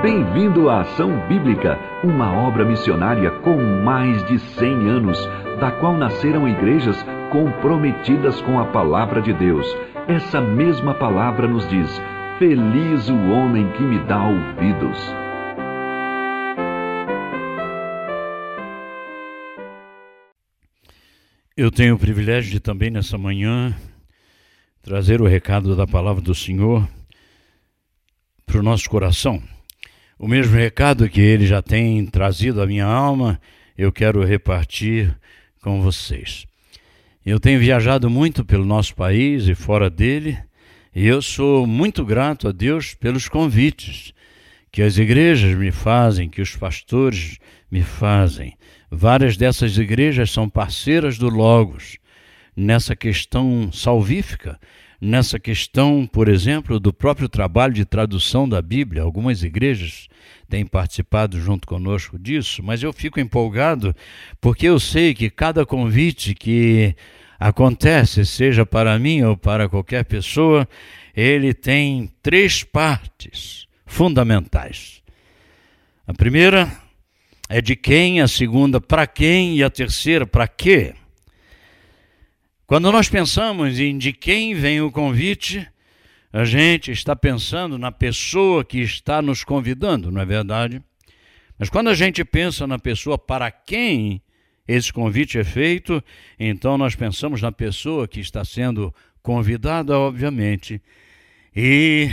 Bem-vindo à Ação Bíblica, uma obra missionária com mais de 100 anos, da qual nasceram igrejas comprometidas com a palavra de Deus. Essa mesma palavra nos diz: Feliz o homem que me dá ouvidos. Eu tenho o privilégio de também nessa manhã trazer o recado da palavra do Senhor para o nosso coração. O mesmo recado que ele já tem trazido à minha alma, eu quero repartir com vocês. Eu tenho viajado muito pelo nosso país e fora dele, e eu sou muito grato a Deus pelos convites que as igrejas me fazem, que os pastores me fazem. Várias dessas igrejas são parceiras do Logos nessa questão salvífica, nessa questão, por exemplo, do próprio trabalho de tradução da Bíblia. Algumas igrejas têm participado junto conosco disso, mas eu fico empolgado porque eu sei que cada convite que acontece, seja para mim ou para qualquer pessoa, ele tem três partes fundamentais. A primeira é de quem, a segunda para quem e a terceira para quê. Quando nós pensamos em de quem vem o convite, a gente está pensando na pessoa que está nos convidando, não é verdade? Mas quando a gente pensa na pessoa para quem esse convite é feito, então nós pensamos na pessoa que está sendo convidada, obviamente. E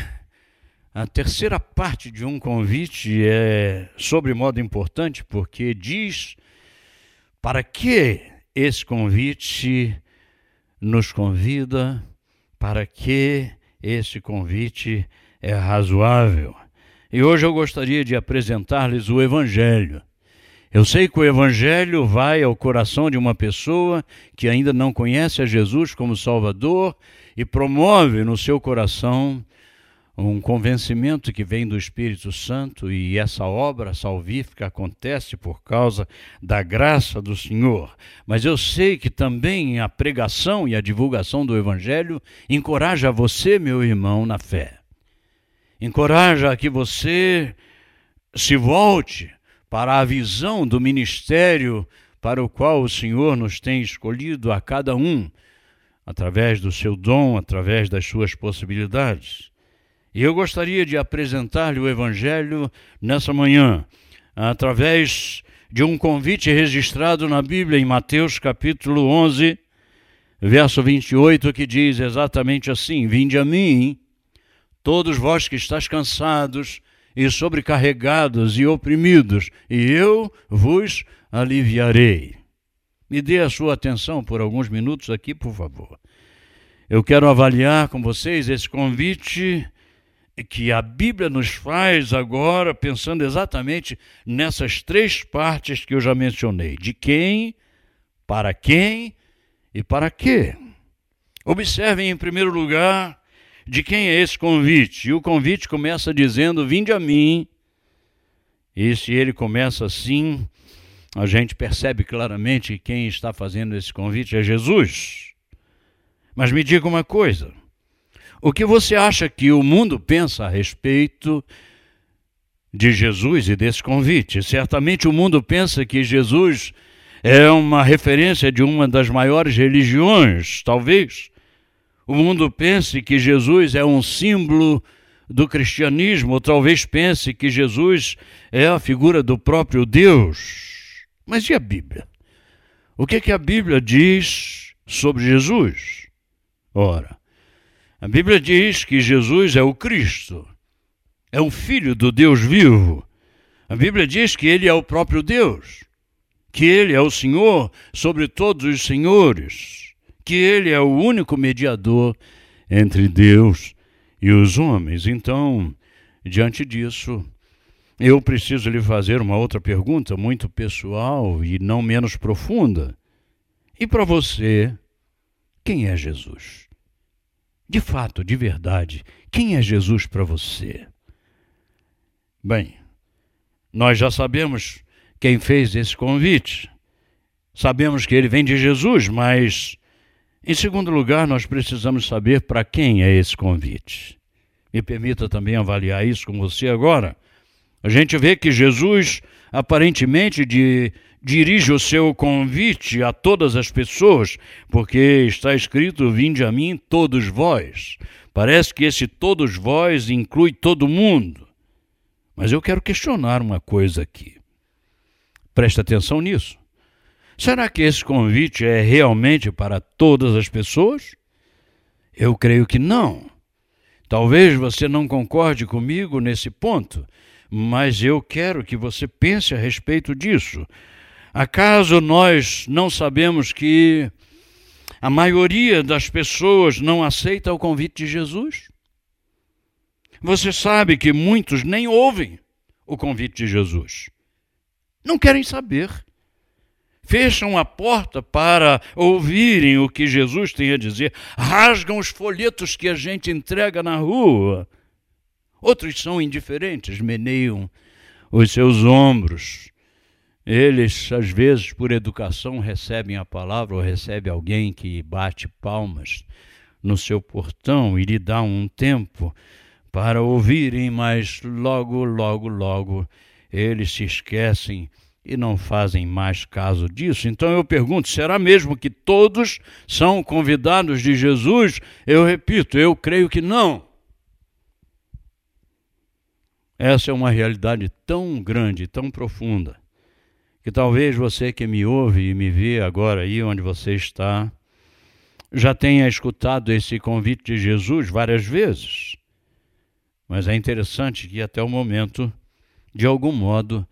a terceira parte de um convite é sobre modo importante, porque diz para que esse convite nos convida para que esse convite é razoável. E hoje eu gostaria de apresentar-lhes o Evangelho. Eu sei que o Evangelho vai ao coração de uma pessoa que ainda não conhece a Jesus como Salvador e promove no seu coração um convencimento que vem do Espírito Santo e essa obra salvífica acontece por causa da graça do Senhor. Mas eu sei que também a pregação e a divulgação do Evangelho encoraja você, meu irmão, na fé. Encoraja a que você se volte para a visão do ministério para o qual o Senhor nos tem escolhido a cada um, através do seu dom, através das suas possibilidades. E eu gostaria de apresentar-lhe o Evangelho nessa manhã, através de um convite registrado na Bíblia em Mateus capítulo 11, verso 28, que diz exatamente assim: Vinde a mim, todos vós que estáis cansados e sobrecarregados e oprimidos, e eu vos aliviarei. Me dê a sua atenção por alguns minutos aqui, por favor. Eu quero avaliar com vocês esse convite que a Bíblia nos faz agora, pensando exatamente nessas três partes que eu já mencionei: de quem, para quem e para quê. Observem, em primeiro lugar, de quem é esse convite. E o convite começa dizendo: Vinde a mim. E se ele começa assim, a gente percebe claramente que quem está fazendo esse convite é Jesus. Mas me diga uma coisa o que você acha que o mundo pensa a respeito de Jesus e desse convite? Certamente o mundo pensa que Jesus é uma referência de uma das maiores religiões, talvez. O mundo pense que Jesus é um símbolo do cristianismo, ou talvez pense que Jesus é a figura do próprio Deus. Mas e a Bíblia? O que, é que a Bíblia diz sobre Jesus? Ora, a Bíblia diz que Jesus é o Cristo, é o Filho do Deus vivo. A Bíblia diz que ele é o próprio Deus, que ele é o Senhor sobre todos os senhores, que ele é o único mediador entre Deus e os homens. Então, diante disso, eu preciso lhe fazer uma outra pergunta muito pessoal e não menos profunda. E para você, quem é Jesus? De fato, de verdade, quem é Jesus para você? Bem, nós já sabemos quem fez esse convite. Sabemos que ele vem de Jesus, mas, em segundo lugar, nós precisamos saber para quem é esse convite. Me permita também avaliar isso com você agora. A gente vê que Jesus aparentemente de, dirige o seu convite a todas as pessoas, porque está escrito: Vinde a mim, todos vós. Parece que esse todos vós inclui todo mundo. Mas eu quero questionar uma coisa aqui. Preste atenção nisso. Será que esse convite é realmente para todas as pessoas? Eu creio que não. Talvez você não concorde comigo nesse ponto, mas eu quero que você pense a respeito disso. Acaso nós não sabemos que a maioria das pessoas não aceita o convite de Jesus? Você sabe que muitos nem ouvem o convite de Jesus. Não querem saber. Fecham a porta para ouvirem o que Jesus tem a dizer. Rasgam os folhetos que a gente entrega na rua. Outros são indiferentes, meneiam os seus ombros eles, às vezes, por educação, recebem a palavra ou recebe alguém que bate palmas no seu portão e lhe dá um tempo para ouvirem, mas logo, logo, logo eles se esquecem e não fazem mais caso disso. Então eu pergunto: será mesmo que todos são convidados de Jesus? Eu repito, eu creio que não. Essa é uma realidade tão grande, tão profunda que talvez você que me ouve e me vê agora aí onde você está, já tenha escutado esse convite de Jesus várias vezes. Mas é interessante que até o momento, de algum modo,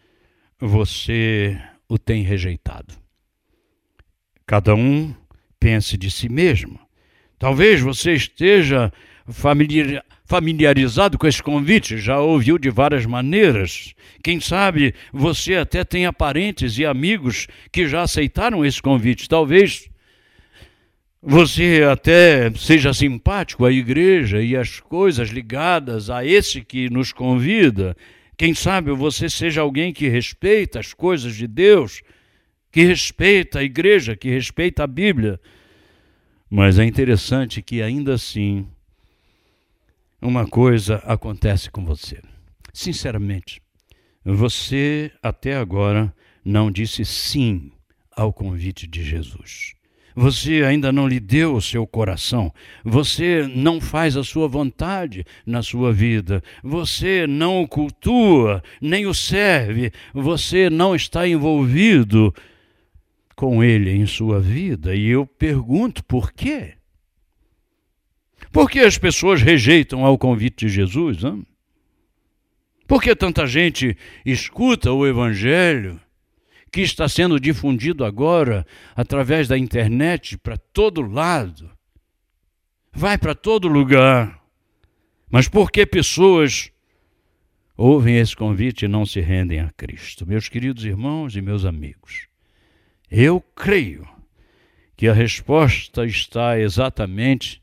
você o tem rejeitado. Cada um pense de si mesmo. Talvez você esteja familiar, familiarizado com esse convite, já ouviu de várias maneiras. Quem sabe você até tenha parentes e amigos que já aceitaram esse convite. Talvez você até seja simpático à igreja e às coisas ligadas a esse que nos convida. Quem sabe você seja alguém que respeita as coisas de Deus, que respeita a igreja, que respeita a Bíblia. Mas é interessante que ainda assim uma coisa acontece com você. Sinceramente, você até agora não disse sim ao convite de Jesus. Você ainda não lhe deu o seu coração. Você não faz a sua vontade na sua vida. Você não o cultua, nem o serve. Você não está envolvido com ele em sua vida. E eu pergunto por quê? Por que as pessoas rejeitam ao convite de Jesus? Hein? Por que tanta gente escuta o Evangelho que está sendo difundido agora através da internet para todo lado? Vai para todo lugar. Mas por que pessoas ouvem esse convite e não se rendem a Cristo? Meus queridos irmãos e meus amigos, eu creio que a resposta está exatamente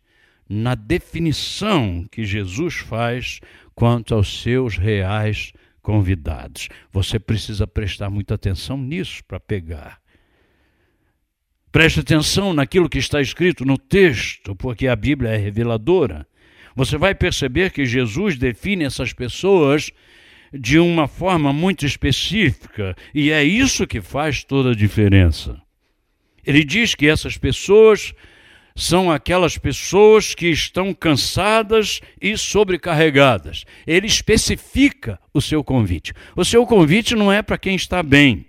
na definição que Jesus faz quanto aos seus reais convidados. Você precisa prestar muita atenção nisso para pegar. Preste atenção naquilo que está escrito no texto, porque a Bíblia é reveladora. Você vai perceber que Jesus define essas pessoas de uma forma muito específica, e é isso que faz toda a diferença. Ele diz que essas pessoas são aquelas pessoas que estão cansadas e sobrecarregadas. Ele especifica o seu convite. O seu convite não é para quem está bem.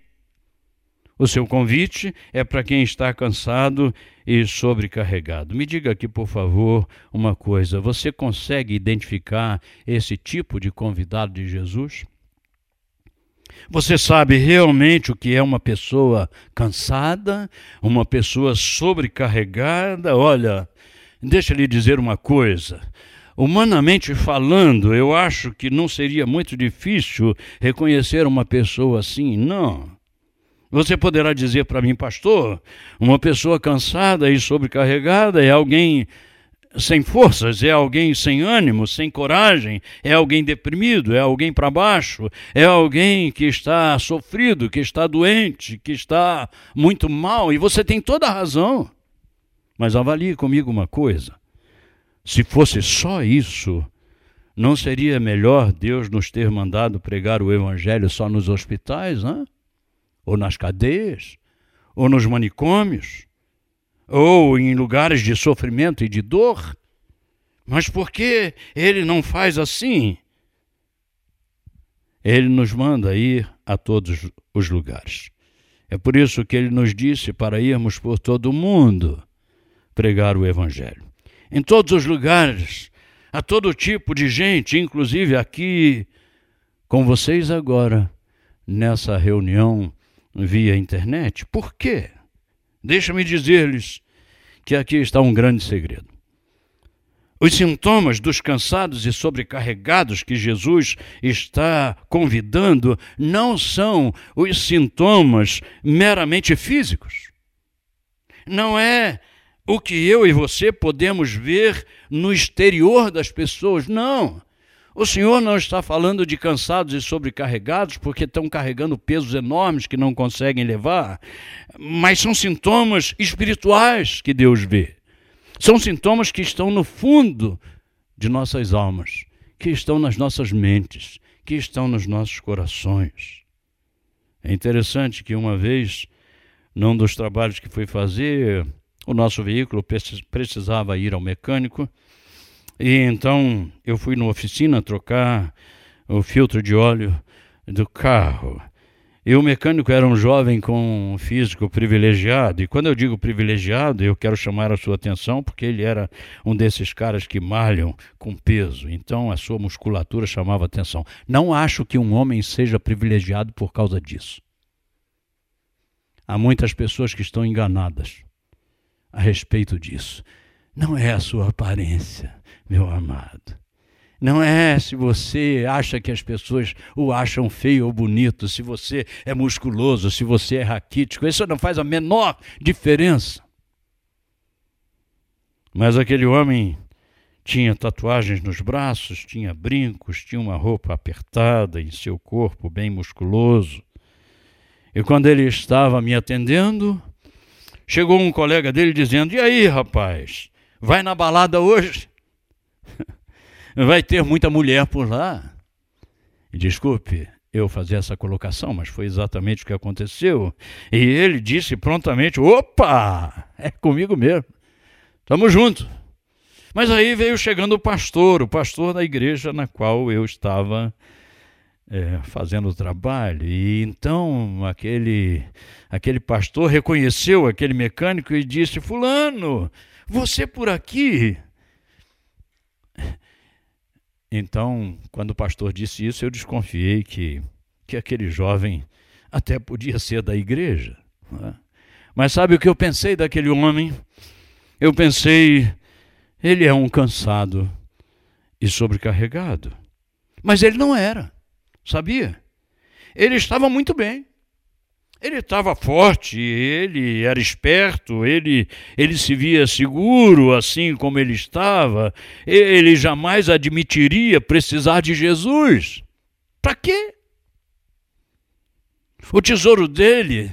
O seu convite é para quem está cansado e sobrecarregado. Me diga aqui, por favor, uma coisa: você consegue identificar esse tipo de convidado de Jesus? Você sabe realmente o que é uma pessoa cansada, uma pessoa sobrecarregada? Olha, deixa lhe dizer uma coisa. Humanamente falando, eu acho que não seria muito difícil reconhecer uma pessoa assim, não. Você poderá dizer para mim, pastor, uma pessoa cansada e sobrecarregada é alguém sem forças, é alguém sem ânimo, sem coragem, é alguém deprimido, é alguém para baixo, é alguém que está sofrido, que está doente, que está muito mal, e você tem toda a razão. Mas avalie comigo uma coisa: se fosse só isso, Não seria melhor Deus nos ter mandado pregar o Evangelho só nos hospitais, hein? ou nas cadeias, ou nos manicômios, ou em lugares de sofrimento e de dor? Mas por que ele não faz assim? Ele nos manda ir a todos os lugares. É por isso que ele nos disse para irmos por todo o mundo pregar o Evangelho. Em todos os lugares, a todo tipo de gente, inclusive aqui com vocês agora, nessa reunião via internet. Por quê? Deixa-me dizer-lhes que aqui está um grande segredo. Os sintomas dos cansados e sobrecarregados que Jesus está convidando não são os sintomas meramente físicos. Não é o que eu e você podemos ver no exterior das pessoas, não. O Senhor não está falando de cansados e sobrecarregados porque estão carregando pesos enormes que não conseguem levar, mas são sintomas espirituais que Deus vê. São sintomas que estão no fundo de nossas almas, que estão nas nossas mentes, que estão nos nossos corações. É interessante que uma vez, num dos trabalhos que fui fazer, o nosso veículo precisava ir ao mecânico, e então eu fui na oficina trocar o filtro de óleo do carro. E o mecânico era um jovem com um físico privilegiado. E quando eu digo privilegiado, eu quero chamar a sua atenção porque ele era um desses caras que malham com peso. Então a sua musculatura chamava atenção. Não acho que um homem seja privilegiado por causa disso. Há muitas pessoas que estão enganadas a respeito disso. Não é a sua aparência, meu amado. Não é se você acha que as pessoas o acham feio ou bonito, se você é musculoso, se você é raquítico, isso não faz a menor diferença. Mas aquele homem tinha tatuagens nos braços, tinha brincos, tinha uma roupa apertada em seu corpo bem musculoso. E quando ele estava me atendendo, chegou um colega dele dizendo: E aí, rapaz, vai na balada hoje? Vai ter muita mulher por lá. Desculpe eu fazer essa colocação, mas foi exatamente o que aconteceu. E ele disse prontamente: opa, é comigo mesmo, estamos juntos. Mas aí veio chegando o pastor, o pastor da igreja na qual eu estava é, fazendo o trabalho. E então aquele, aquele pastor reconheceu aquele mecânico e disse: Fulano, você por aqui? Então, quando o pastor disse isso, eu desconfiei que, que aquele jovem até podia ser da igreja. É? Mas sabe o que eu pensei daquele homem? Eu pensei, ele é um cansado e sobrecarregado. Mas ele não era, sabia? Ele estava muito bem. Ele estava forte, ele era esperto, ele, ele se via seguro assim como ele estava. Ele jamais admitiria precisar de Jesus. Para quê? O tesouro dele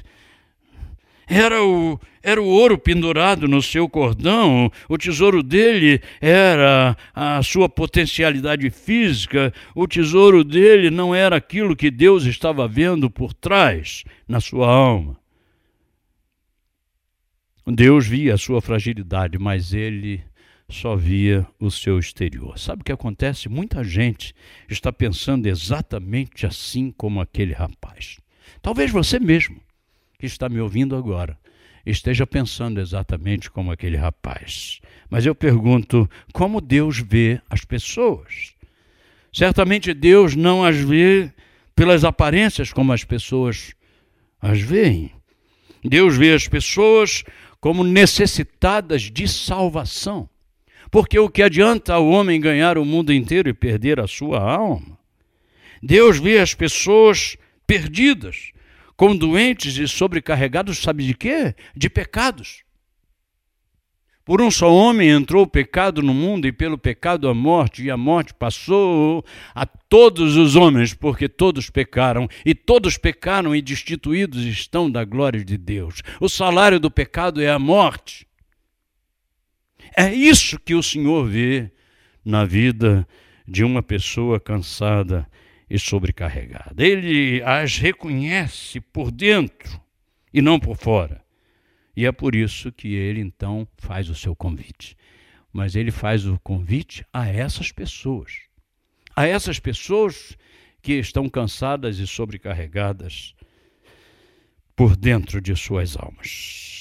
era o, era o ouro pendurado no seu cordão, o tesouro dele era a sua potencialidade física, o tesouro dele não era aquilo que Deus estava vendo por trás na sua alma. Deus via a sua fragilidade, mas ele só via o seu exterior. Sabe o que acontece? Muita gente está pensando exatamente assim como aquele rapaz. Talvez você mesmo que está me ouvindo agora esteja pensando exatamente como aquele rapaz. Mas eu pergunto: como Deus vê as pessoas? Certamente Deus não as vê pelas aparências como as pessoas as veem. Deus vê as pessoas como necessitadas de salvação. Porque o que adianta o homem ganhar o mundo inteiro e perder a sua alma? Deus vê as pessoas perdidas, com doentes e sobrecarregados, sabe de quê? De pecados. Por um só homem entrou o pecado no mundo, e pelo pecado a morte, e a morte passou a todos os homens, porque todos pecaram, e todos pecaram e destituídos estão da glória de Deus. O salário do pecado é a morte. É isso que o Senhor vê na vida de uma pessoa cansada e sobrecarregada. Ele as reconhece por dentro e não por fora. E é por isso que ele então faz o seu convite. Mas ele faz o convite a essas pessoas. A essas pessoas que estão cansadas e sobrecarregadas por dentro de suas almas.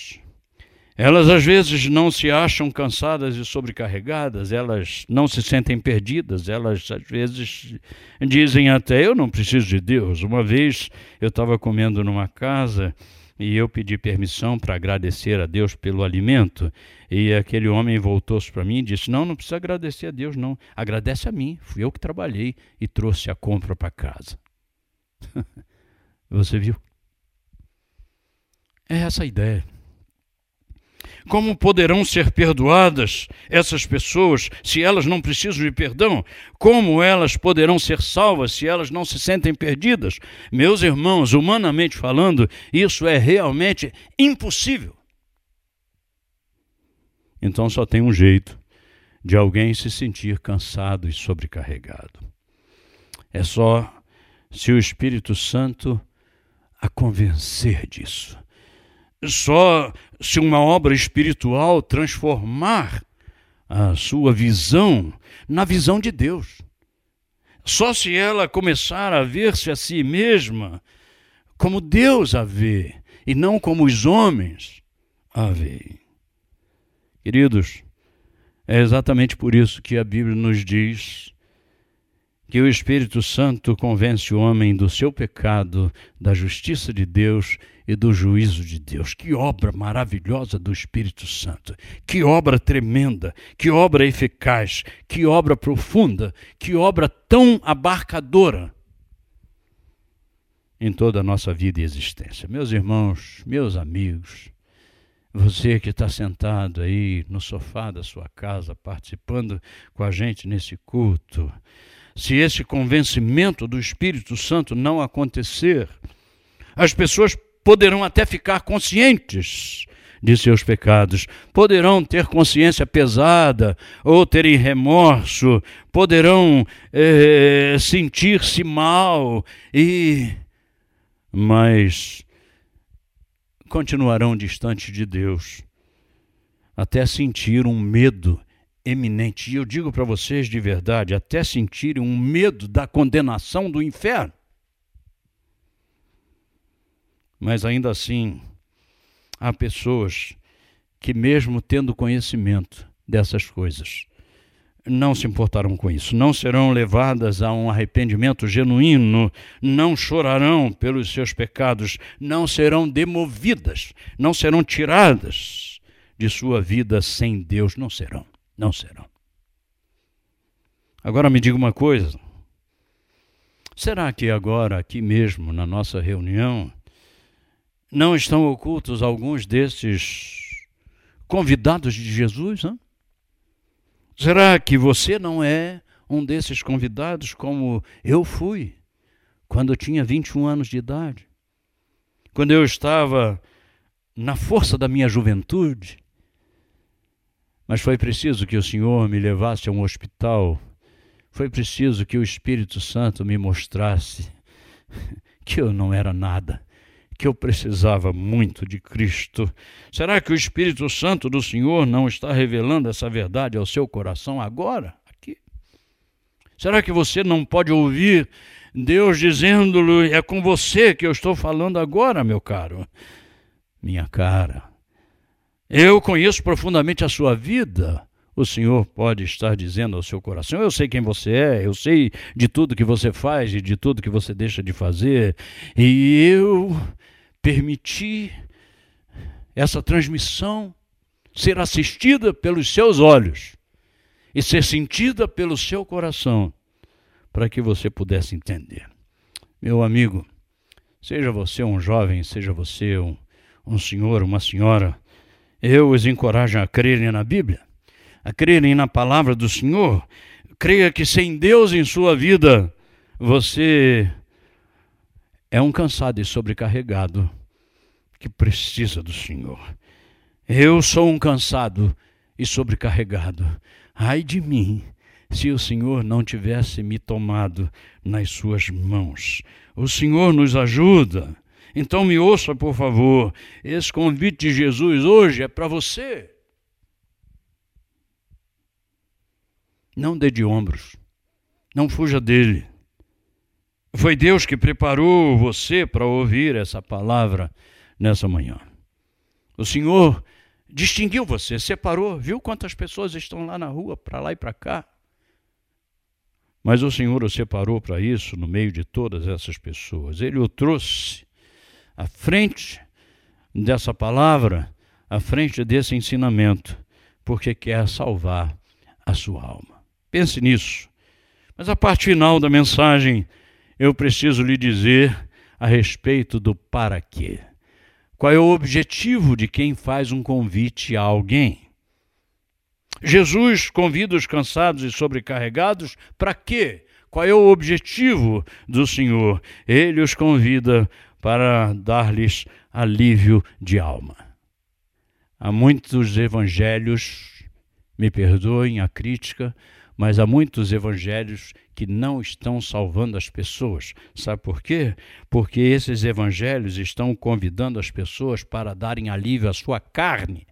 Elas às vezes não se acham cansadas e sobrecarregadas, elas não se sentem perdidas, elas às vezes dizem até: Eu não preciso de Deus. Uma vez eu estava comendo numa casa e eu pedi permissão para agradecer a Deus pelo alimento. E aquele homem voltou-se para mim e disse: Não, não precisa agradecer a Deus, não. Agradece a mim. Fui eu que trabalhei e trouxe a compra para casa. Você viu? É essa a ideia. Como poderão ser perdoadas essas pessoas se elas não precisam de perdão? Como elas poderão ser salvas se elas não se sentem perdidas? Meus irmãos, humanamente falando, isso é realmente impossível. Então só tem um jeito de alguém se sentir cansado e sobrecarregado. É só se o Espírito Santo a convencer disso só se uma obra espiritual transformar a sua visão na visão de Deus. Só se ela começar a ver-se a si mesma como Deus a vê e não como os homens a veem. Queridos, é exatamente por isso que a Bíblia nos diz que o Espírito Santo convence o homem do seu pecado, da justiça de Deus e do juízo de Deus. Que obra maravilhosa do Espírito Santo! Que obra tremenda! Que obra eficaz! Que obra profunda! Que obra tão abarcadora em toda a nossa vida e existência. Meus irmãos, meus amigos, você que está sentado aí no sofá da sua casa, participando com a gente nesse culto, se esse convencimento do Espírito Santo não acontecer, as pessoas poderão até ficar conscientes de seus pecados, poderão ter consciência pesada ou terem remorso, poderão é, sentir-se mal e mas continuarão distantes de Deus até sentir um medo eminente. E eu digo para vocês de verdade, até sentirem um medo da condenação do inferno. Mas ainda assim, há pessoas que, mesmo tendo conhecimento dessas coisas, não se importarão com isso, não serão levadas a um arrependimento genuíno, não chorarão pelos seus pecados, não serão demovidas, não serão tiradas de sua vida sem Deus, não serão. Não serão. Agora me diga uma coisa. Será que agora, aqui mesmo, na nossa reunião, não estão ocultos alguns desses convidados de Jesus? Hein? Será que você não é um desses convidados como eu fui quando eu tinha 21 anos de idade? Quando eu estava na força da minha juventude? Mas foi preciso que o Senhor me levasse a um hospital. Foi preciso que o Espírito Santo me mostrasse que eu não era nada, que eu precisava muito de Cristo. Será que o Espírito Santo do Senhor não está revelando essa verdade ao seu coração agora? Aqui? Será que você não pode ouvir Deus dizendo-lhe: é com você que eu estou falando agora, meu caro? Minha cara, eu conheço profundamente a sua vida. O Senhor pode estar dizendo ao seu coração: Eu sei quem você é, eu sei de tudo que você faz e de tudo que você deixa de fazer, e eu permiti essa transmissão ser assistida pelos seus olhos e ser sentida pelo seu coração, para que você pudesse entender. Meu amigo, seja você um jovem, seja você um, um senhor, uma senhora, eu os encorajo a crerem na Bíblia, a crerem na palavra do Senhor. Creia que sem Deus em sua vida, você é um cansado e sobrecarregado que precisa do Senhor. Eu sou um cansado e sobrecarregado. Ai de mim, se o Senhor não tivesse me tomado nas suas mãos. O Senhor nos ajuda. Então me ouça, por favor. Esse convite de Jesus hoje é para você. Não dê de ombros. Não fuja dele. Foi Deus que preparou você para ouvir essa palavra nessa manhã. O Senhor distinguiu você, separou, viu quantas pessoas estão lá na rua, para lá e para cá. Mas o Senhor o separou para isso no meio de todas essas pessoas. Ele o trouxe à frente dessa palavra, à frente desse ensinamento, porque quer salvar a sua alma. Pense nisso. Mas a parte final da mensagem, eu preciso lhe dizer a respeito do para quê. Qual é o objetivo de quem faz um convite a alguém? Jesus convida os cansados e sobrecarregados para quê? Qual é o objetivo do Senhor? Ele os convida para dar-lhes alívio de alma. Há muitos evangelhos, me perdoem a crítica, mas há muitos evangelhos que não estão salvando as pessoas. Sabe por quê? Porque esses evangelhos estão convidando as pessoas para darem alívio à sua carne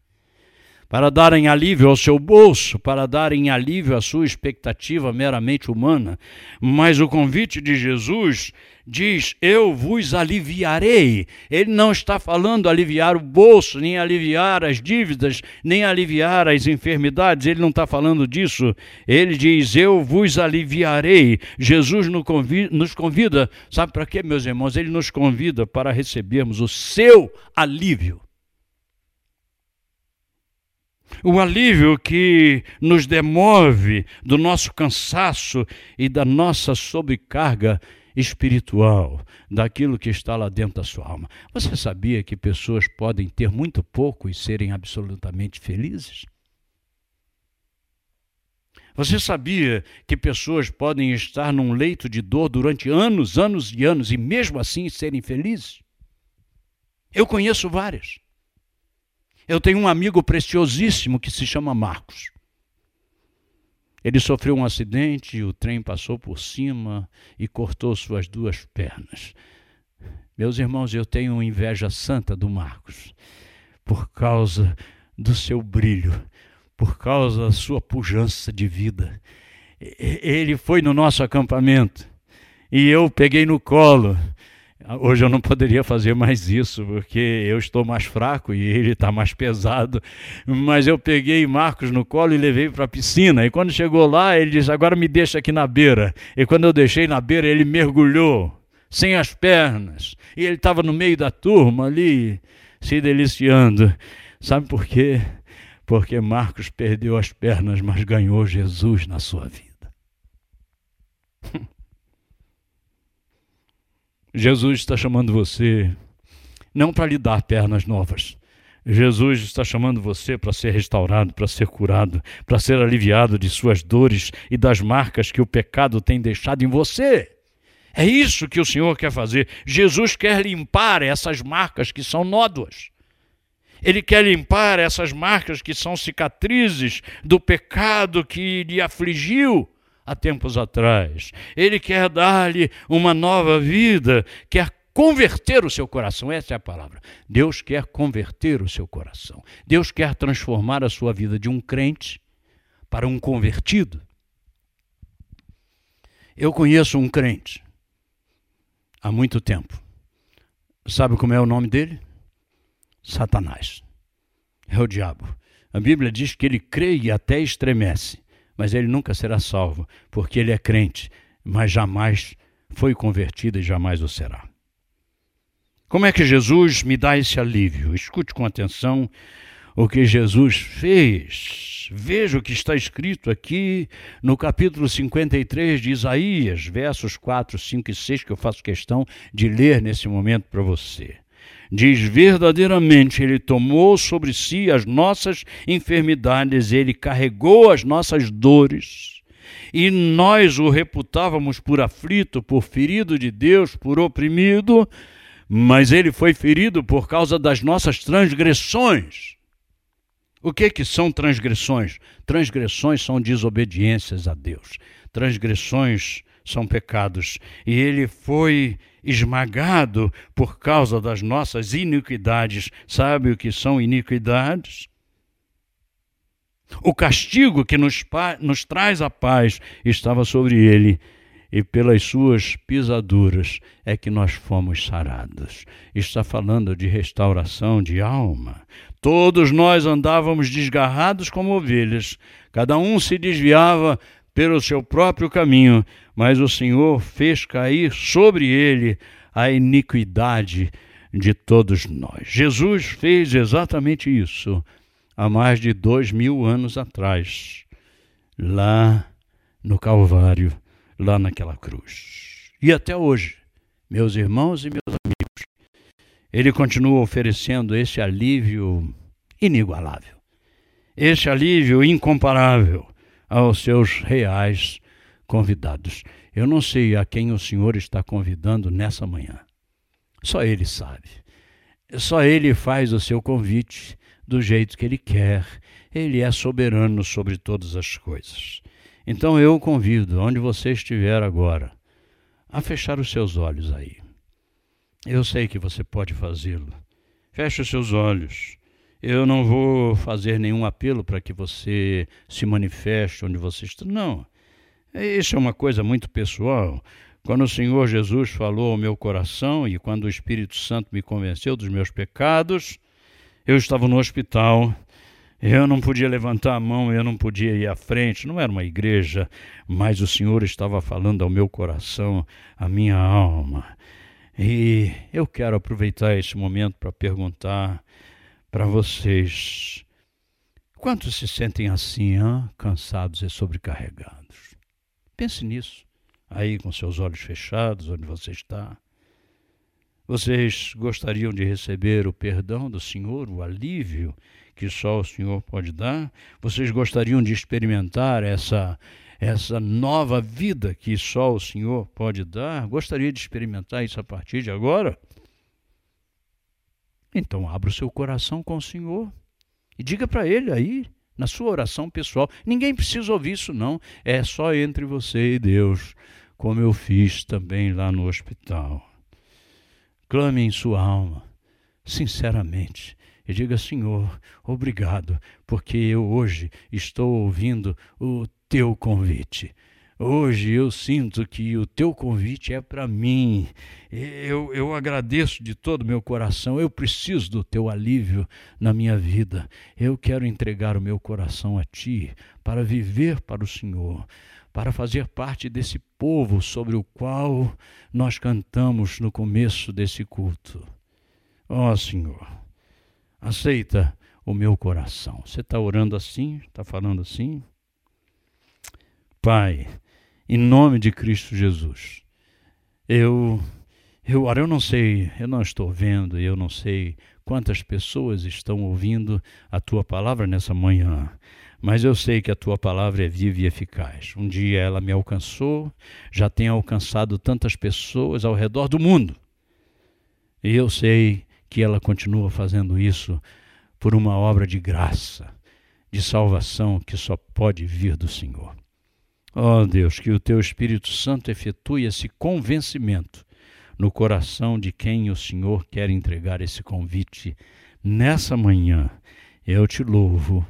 para darem alívio ao seu bolso, para darem alívio à sua expectativa meramente humana. Mas o convite de Jesus diz: Eu vos aliviarei. Ele não está falando aliviar o bolso, nem aliviar as dívidas, nem aliviar as enfermidades. Ele não está falando disso. Ele diz: Eu vos aliviarei. Jesus nos convida, sabe para quê, meus irmãos? Ele nos convida para recebermos o seu alívio o alívio que nos demove do nosso cansaço e da nossa sobrecarga espiritual, daquilo que está lá dentro da sua alma. Você sabia que pessoas podem ter muito pouco e serem absolutamente felizes? Você sabia que pessoas podem estar num leito de dor durante anos, anos e anos e mesmo assim serem felizes? Eu conheço várias. Eu tenho um amigo preciosíssimo que se chama Marcos. Ele sofreu um acidente, o trem passou por cima e cortou suas duas pernas. Meus irmãos, eu tenho inveja santa do Marcos, por causa do seu brilho, por causa da sua pujança de vida. Ele foi no nosso acampamento e eu peguei no colo Hoje eu não poderia fazer mais isso, porque eu estou mais fraco e ele está mais pesado. Mas eu peguei Marcos no colo e levei para a piscina. E quando chegou lá, ele disse: Agora me deixa aqui na beira. E quando eu deixei na beira, ele mergulhou, sem as pernas. E ele estava no meio da turma ali, se deliciando. Sabe por quê? Porque Marcos perdeu as pernas, mas ganhou Jesus na sua vida. Jesus está chamando você não para lhe dar pernas novas. Jesus está chamando você para ser restaurado, para ser curado, para ser aliviado de suas dores e das marcas que o pecado tem deixado em você. É isso que o Senhor quer fazer. Jesus quer limpar essas marcas que são nódoas. Ele quer limpar essas marcas que são cicatrizes do pecado que lhe afligiu há tempos atrás. Ele quer dar-lhe uma nova vida, quer converter o seu coração. Essa é a palavra. Deus quer converter o seu coração. Deus quer transformar a sua vida de um crente para um convertido. Eu conheço um crente há muito tempo. Sabe como é o nome dele? Satanás. É o diabo. A Bíblia diz que ele crê e até estremece mas ele nunca será salvo, porque ele é crente, mas jamais foi convertido e jamais o será. Como é que Jesus me dá esse alívio? Escute com atenção o que Jesus fez. Veja o que está escrito aqui no capítulo 53 de Isaías, versos 4, 5 e 6, que eu faço questão de ler nesse momento para você diz verdadeiramente: Ele tomou sobre si as nossas enfermidades, Ele carregou as nossas dores. E nós o reputávamos por aflito, por ferido de Deus, por oprimido, mas ele foi ferido por causa das nossas transgressões. O que que são transgressões? Transgressões são desobediências a Deus. Transgressões são pecados. E ele foi esmagado por causa das nossas iniquidades. Sabe o que são iniquidades? O castigo que nos, nos traz a paz estava sobre ele, e pelas suas pisaduras é que nós fomos sarados. Está falando de restauração de alma. Todos nós andávamos desgarrados como ovelhas, cada um se desviava pelo seu próprio caminho, mas o Senhor fez cair sobre ele a iniquidade de todos nós. Jesus fez exatamente isso há mais de dois mil anos atrás, lá no Calvário, lá naquela cruz. E até hoje, meus irmãos e meus amigos, ele continua oferecendo esse alívio inigualável, esse alívio incomparável aos seus reais convidados. Eu não sei a quem o Senhor está convidando nessa manhã. Só Ele sabe. Só Ele faz o seu convite do jeito que Ele quer. Ele é soberano sobre todas as coisas. Então eu o convido, onde você estiver agora, a fechar os seus olhos aí. Eu sei que você pode fazê-lo. Feche os seus olhos. Eu não vou fazer nenhum apelo para que você se manifeste onde você está. Não. Isso é uma coisa muito pessoal. Quando o Senhor Jesus falou ao meu coração e quando o Espírito Santo me convenceu dos meus pecados, eu estava no hospital, eu não podia levantar a mão, eu não podia ir à frente, não era uma igreja, mas o Senhor estava falando ao meu coração, à minha alma. E eu quero aproveitar esse momento para perguntar para vocês: quantos se sentem assim, hein? cansados e sobrecarregados? Pense nisso, aí com seus olhos fechados, onde você está. Vocês gostariam de receber o perdão do Senhor, o alívio que só o Senhor pode dar? Vocês gostariam de experimentar essa essa nova vida que só o Senhor pode dar? Gostaria de experimentar isso a partir de agora? Então abra o seu coração com o Senhor e diga para ele aí, na sua oração pessoal. Ninguém precisa ouvir isso não, é só entre você e Deus, como eu fiz também lá no hospital. Clame em sua alma, sinceramente, e diga: Senhor, obrigado, porque eu hoje estou ouvindo o teu convite. Hoje eu sinto que o teu convite é para mim. Eu, eu agradeço de todo o meu coração. Eu preciso do teu alívio na minha vida. Eu quero entregar o meu coração a ti para viver para o Senhor para fazer parte desse povo sobre o qual nós cantamos no começo desse culto. Ó oh, Senhor, aceita o meu coração. Você está orando assim? Está falando assim? Pai, em nome de Cristo Jesus, eu, eu, ora, eu não sei, eu não estou vendo, eu não sei quantas pessoas estão ouvindo a tua palavra nessa manhã mas eu sei que a tua palavra é viva e eficaz. Um dia ela me alcançou, já tem alcançado tantas pessoas ao redor do mundo. E eu sei que ela continua fazendo isso por uma obra de graça, de salvação que só pode vir do Senhor. Ó oh Deus, que o teu Espírito Santo efetue esse convencimento no coração de quem o Senhor quer entregar esse convite nessa manhã. Eu te louvo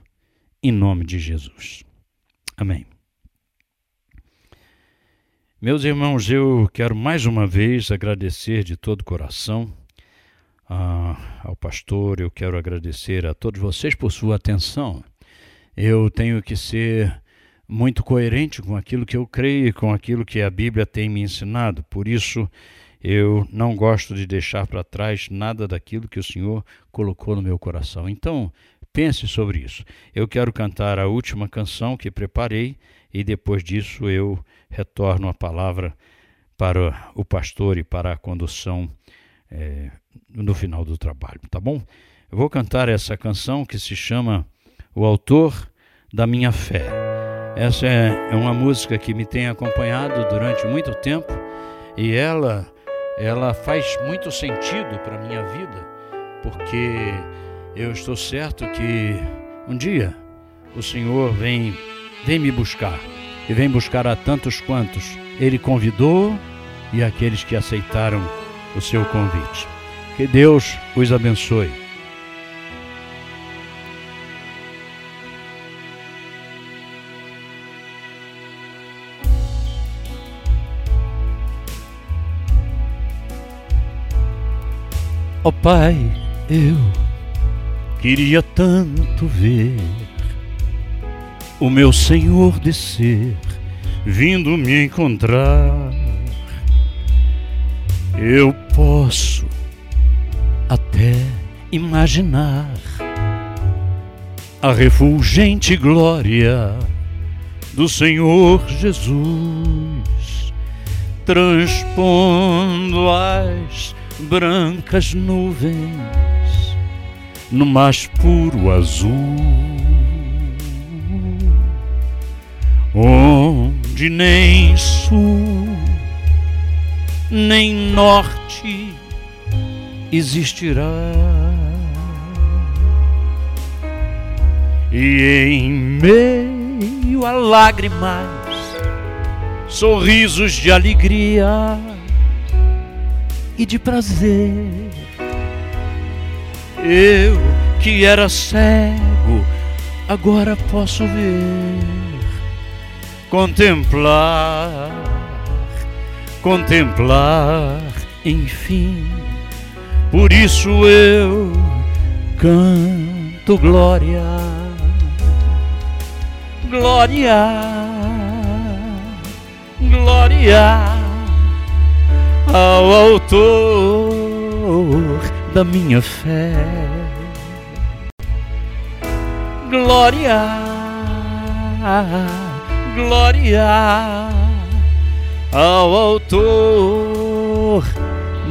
em nome de Jesus. Amém. Meus irmãos, eu quero mais uma vez agradecer de todo o coração ah, ao pastor, eu quero agradecer a todos vocês por sua atenção. Eu tenho que ser muito coerente com aquilo que eu creio e com aquilo que a Bíblia tem me ensinado. Por isso, eu não gosto de deixar para trás nada daquilo que o Senhor colocou no meu coração. Então, Pense sobre isso. Eu quero cantar a última canção que preparei e depois disso eu retorno a palavra para o pastor e para a condução é, no final do trabalho, tá bom? Eu vou cantar essa canção que se chama O Autor da Minha Fé. Essa é, é uma música que me tem acompanhado durante muito tempo e ela, ela faz muito sentido para minha vida, porque eu estou certo que Um dia o Senhor vem, vem me buscar e vem buscar a tantos quantos Ele convidou e aqueles que aceitaram o seu convite. Que Deus os abençoe. Ó oh, Pai, eu queria tanto ver o meu Senhor descer, vindo me encontrar. Eu posso até imaginar a refulgente glória do Senhor Jesus, transpondo as brancas nuvens no mais puro azul, onde nem sul nem norte existirá. E em meio a lágrimas, sorrisos de alegria e de prazer, eu que era cego, agora posso ver, contemplar, contemplar, enfim. Por isso eu canto glória, glória, glória ao Autor da minha fé. Glória, glória ao Autor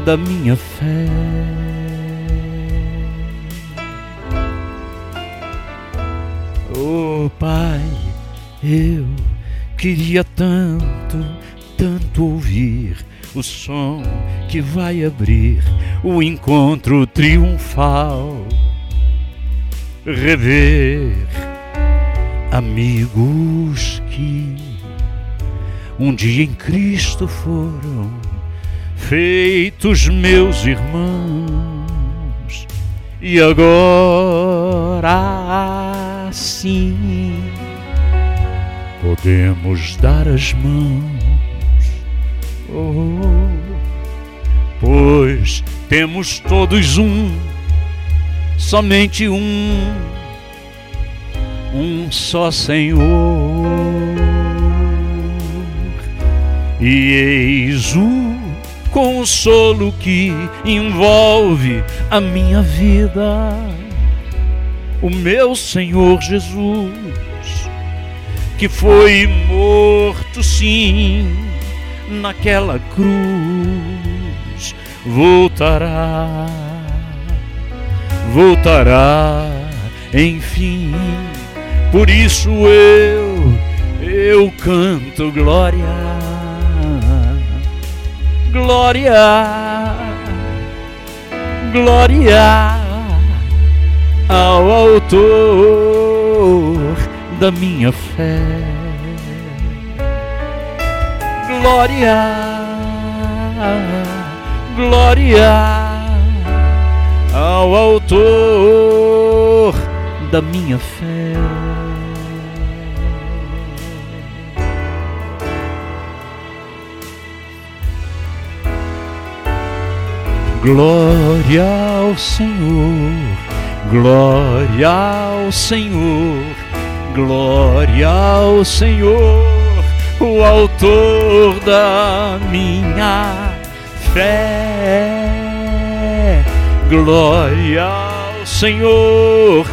da minha fé. Oh Pai, eu queria tanto, tanto ouvir o som que vai abrir o encontro triunfal. Rever amigos que um dia em Cristo foram feitos meus irmãos, e agora sim podemos dar as mãos, pois temos todos um, somente um, um só Senhor, e eis o consolo que envolve a minha vida. O meu Senhor Jesus, que foi morto sim naquela cruz, voltará, voltará, enfim. Por isso eu, eu canto glória glória, glória ao Autor da minha fé. Glória, glória ao Autor da minha fé. Glória ao Senhor, glória ao Senhor, glória ao Senhor, o Autor da minha fé. Glória ao Senhor,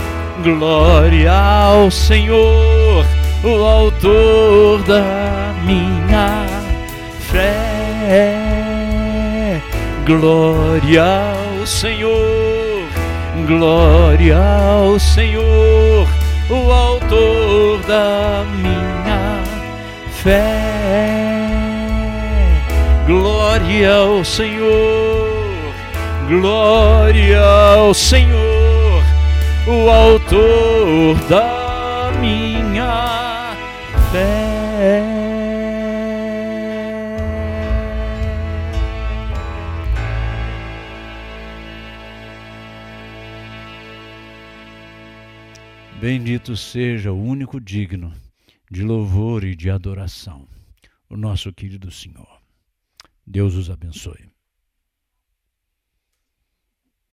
glória ao Senhor, o Autor da minha fé. Glória ao Senhor, glória ao Senhor, o Autor da minha fé. Glória ao Senhor, glória ao Senhor, o autor da minha fé. Bendito seja o único digno de louvor e de adoração, o nosso querido Senhor. Deus os abençoe.